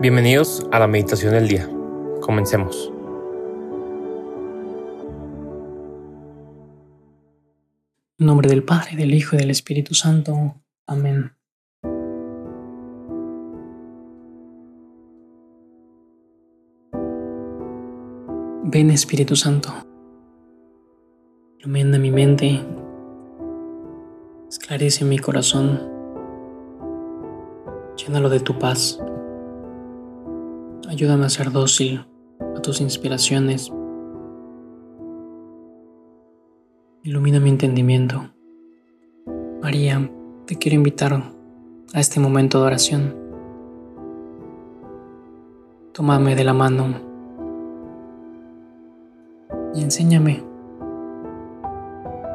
Bienvenidos a la meditación del día. Comencemos. En nombre del Padre, del Hijo y del Espíritu Santo. Amén. Ven Espíritu Santo, ilumina mi mente, esclarece mi corazón, llénalo de tu paz. Ayúdame a ser dócil a tus inspiraciones. Ilumina mi entendimiento. María, te quiero invitar a este momento de oración. Tómame de la mano y enséñame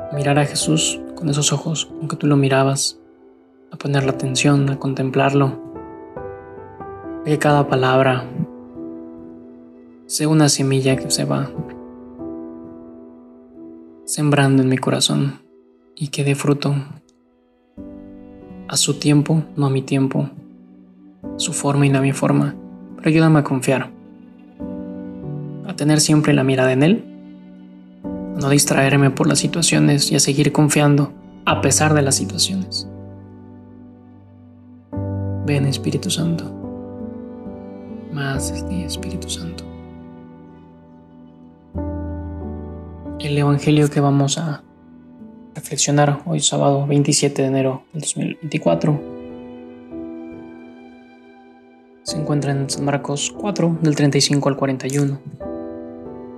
a mirar a Jesús con esos ojos con que tú lo mirabas, a poner la atención, a contemplarlo, que cada palabra sea una semilla que se va sembrando en mi corazón y que dé fruto a su tiempo, no a mi tiempo, su forma y no a mi forma, pero ayúdame a confiar, a tener siempre la mirada en Él, a no distraerme por las situaciones y a seguir confiando a pesar de las situaciones. Ven Espíritu Santo, más este Espíritu Santo. El Evangelio que vamos a reflexionar hoy sábado 27 de enero del 2024 se encuentra en San Marcos 4 del 35 al 41.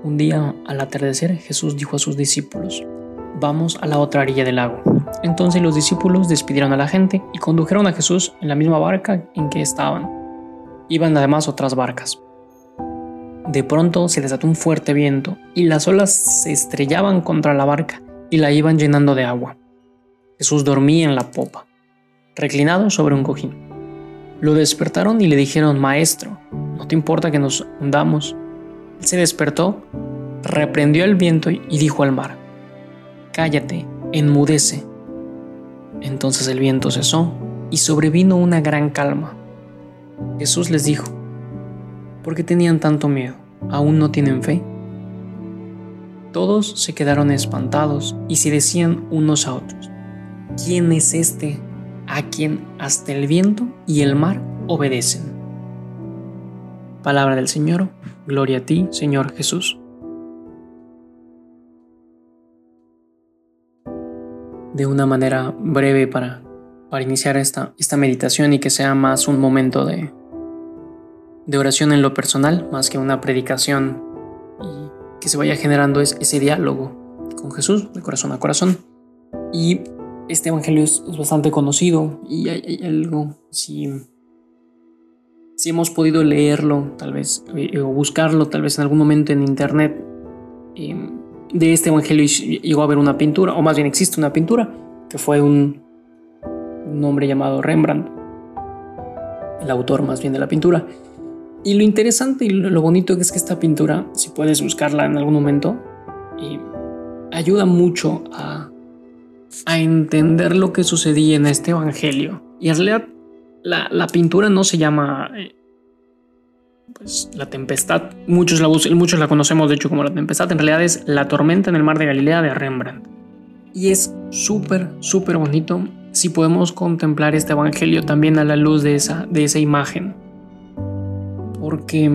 Un día al atardecer Jesús dijo a sus discípulos, vamos a la otra orilla del lago. Entonces los discípulos despidieron a la gente y condujeron a Jesús en la misma barca en que estaban. Iban además otras barcas. De pronto se desató un fuerte viento y las olas se estrellaban contra la barca y la iban llenando de agua. Jesús dormía en la popa, reclinado sobre un cojín. Lo despertaron y le dijeron, Maestro, ¿no te importa que nos hundamos? Él se despertó, reprendió el viento y dijo al mar, Cállate, enmudece. Entonces el viento cesó y sobrevino una gran calma. Jesús les dijo, ¿Por qué tenían tanto miedo? ¿Aún no tienen fe? Todos se quedaron espantados y se decían unos a otros, ¿quién es este a quien hasta el viento y el mar obedecen? Palabra del Señor, gloria a ti, Señor Jesús. De una manera breve para, para iniciar esta, esta meditación y que sea más un momento de, de oración en lo personal más que una predicación y que se vaya generando ese diálogo con Jesús de corazón a corazón. Y este evangelio es, bastante conocido y hay, algo, si, si hemos podido leerlo tal vez eh, o buscarlo tal vez en algún momento en internet, em, de este evangelio llegó a haber una pintura, o más bien existe una pintura, que fue un, un hombre llamado Rembrandt, el autor más bien de la pintura, y lo interesante y lo bonito es que esta pintura, si puedes buscarla en algún momento, ayuda mucho a, entender lo que sucedía en este evangelio. Y en realidad la, pintura no se llama eh, pues, la tempestad. Muchos la, muchos la conocemos de hecho como la tempestad. En realidad es la tormenta en el mar de Galilea de Rembrandt. Y es súper, súper bonito si podemos contemplar este evangelio también a la luz de esa, de esa imagen porque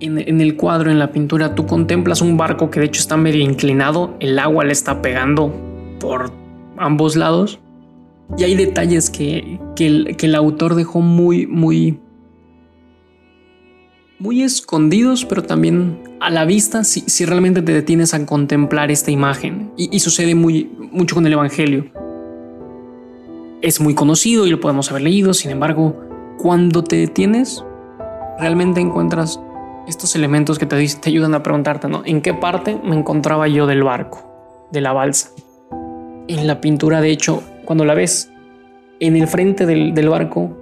en, el cuadro, en la pintura, tú contemplas un barco que de hecho está medio inclinado, el agua le está pegando por ambos lados y hay detalles que, el, autor dejó muy, muy, muy escondidos, pero también a la vista si, realmente te detienes a contemplar esta imagen. Y, y, sucede muy, mucho con el Evangelio. Es muy conocido y lo podemos haber leído, sin embargo, cuando te detienes, realmente encuentras estos elementos que te, te ayudan a preguntarte, ¿no? ¿En qué parte me encontraba yo del barco, de la balsa? En la pintura, de hecho, cuando la ves en el frente del, del barco,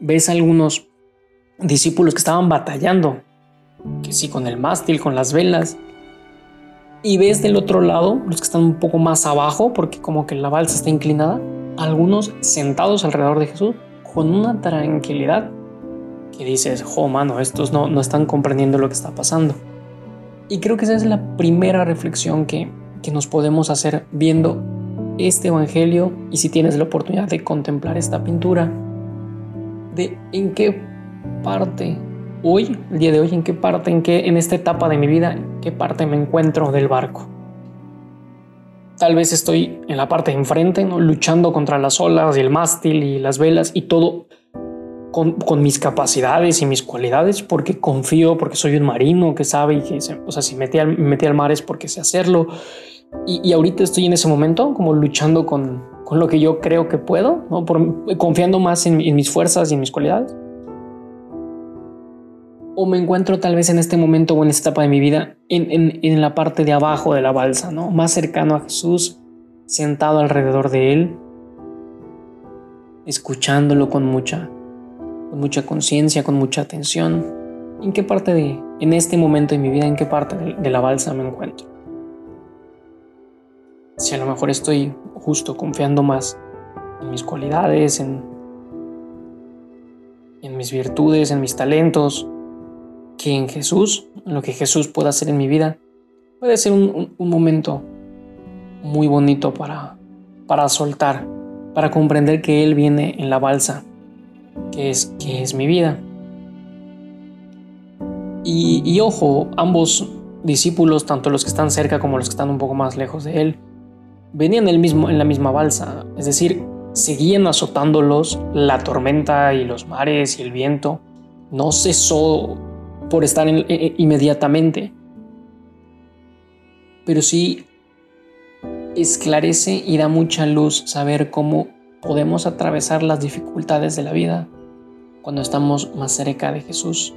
ves algunos discípulos que estaban batallando, que sí, con el mástil, con las velas, y ves del otro lado, los que están un poco más abajo, porque como que la balsa está inclinada, algunos sentados alrededor de Jesús con una tranquilidad que dices, jo, mano, estos no, no están comprendiendo lo que está pasando. Y creo que esa es la primera reflexión que, que nos podemos hacer viendo este Evangelio y si tienes la oportunidad de contemplar esta pintura, de en qué parte hoy, el día de hoy, en qué parte, en qué, en esta etapa de mi vida, en qué parte me encuentro del barco. Tal vez estoy en la parte de enfrente, ¿no? luchando contra las olas y el mástil y las velas y todo con, mis capacidades y mis cualidades, porque confío, porque soy un marino que sabe y que, o sea, si metí al, metí al mar es porque sé hacerlo. Y, ahorita estoy en ese momento como luchando con, con lo que yo creo que puedo, ¿no? Por, confiando más en, en mis fuerzas y en mis cualidades. O me encuentro tal vez en este momento o en esta etapa de mi vida en, en, en la parte de abajo de la balsa, ¿no? Más cercano a Jesús, sentado alrededor de Él, escuchándolo con mucha con mucha conciencia, con mucha atención. ¿En qué parte de, en este momento de mi vida, en qué parte de, la balsa me encuentro? Si a lo mejor estoy justo confiando más en mis cualidades, en, en mis virtudes, en mis talentos, que en Jesús, en lo que Jesús pueda hacer en mi vida, puede ser un, un momento muy bonito para, para soltar, para comprender que Él viene en la balsa que es, que es mi vida. Y, ojo, ambos discípulos, tanto los que están cerca como los que están un poco más lejos de él, venían el mismo, en la misma balsa, es decir, seguían azotándolos la tormenta y los mares y el viento. No cesó por estar inmediatamente, pero sí esclarece y da mucha luz saber cómo podemos atravesar las dificultades de la vida cuando estamos más cerca de Jesús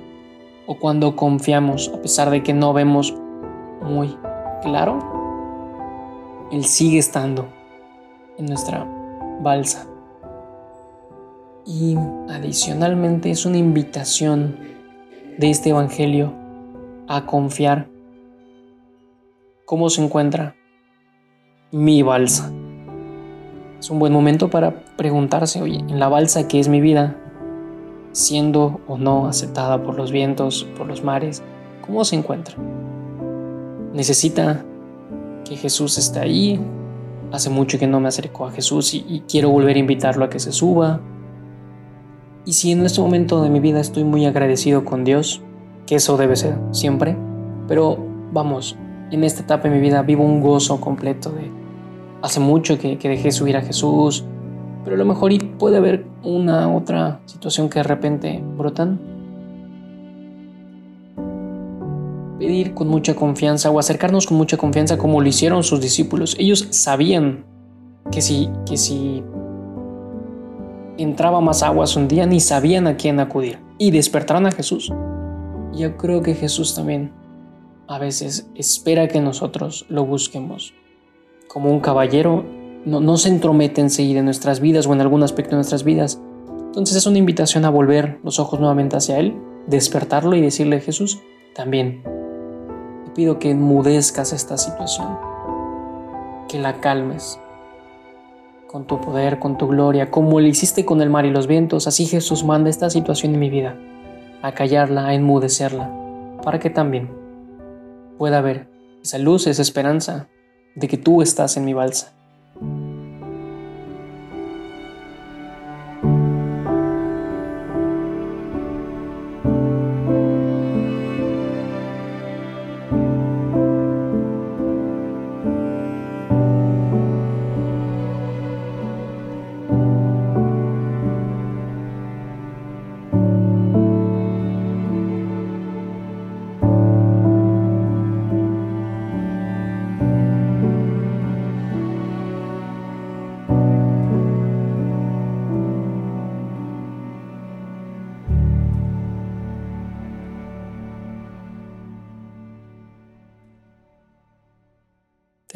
o cuando confiamos a pesar de que no vemos muy claro, Él sigue estando en nuestra balsa. Y adicionalmente es una invitación de este Evangelio a confiar cómo se encuentra mi balsa. Es un buen momento para preguntarse, oye, en la balsa que es mi vida, siendo o no aceptada por los vientos, por los mares, ¿cómo se encuentra? Necesita que Jesús esté ahí. Hace mucho que no me acerco a Jesús y, quiero volver a invitarlo a que se suba. Y si en este momento de mi vida estoy muy agradecido con Dios, que eso debe ser siempre, pero vamos, en esta etapa de mi vida vivo un gozo completo de hace mucho que, que dejé subir a Jesús, pero a lo mejor puede haber una otra situación que de repente brotan. Pedir con mucha confianza o acercarnos con mucha confianza como lo hicieron sus discípulos. Ellos sabían que si, que si entraba más aguas un día ni sabían a quién acudir y despertaron a Jesús. Yo creo que Jesús también a veces espera que nosotros lo busquemos como un caballero no, se entromete enseguida en nuestras vidas o en algún aspecto de nuestras vidas. Entonces es una invitación a volver los ojos nuevamente hacia Él, despertarlo y decirle, Jesús, también te pido que enmudezcas esta situación, que la calmes con tu poder, con tu gloria, como lo hiciste con el mar y los vientos, así Jesús manda esta situación en mi vida, a callarla, a enmudecerla, para que también pueda haber esa luz, esa esperanza de que tú estás en mi balsa.